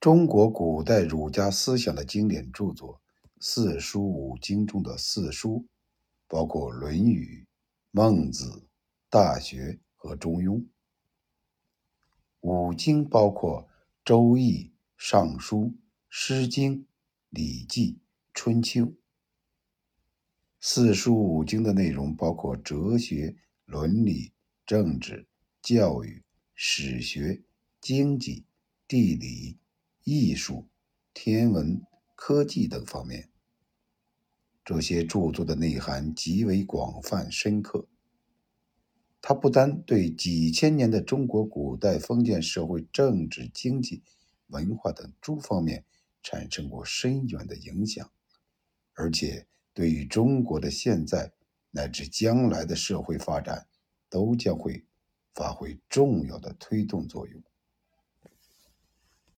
中国古代儒家思想的经典著作《四书五经》中的四书，包括《论语》《孟子》《大学》和《中庸》；五经包括《周易》《尚书》《诗经》《礼记》《春秋》。四书五经的内容包括哲学、伦理、政治、教育、史学、经济、地理。艺术、天文、科技等方面，这些著作的内涵极为广泛深刻。它不单对几千年的中国古代封建社会政治、经济、文化等诸方面产生过深远的影响，而且对于中国的现在乃至将来的社会发展，都将会发挥重要的推动作用。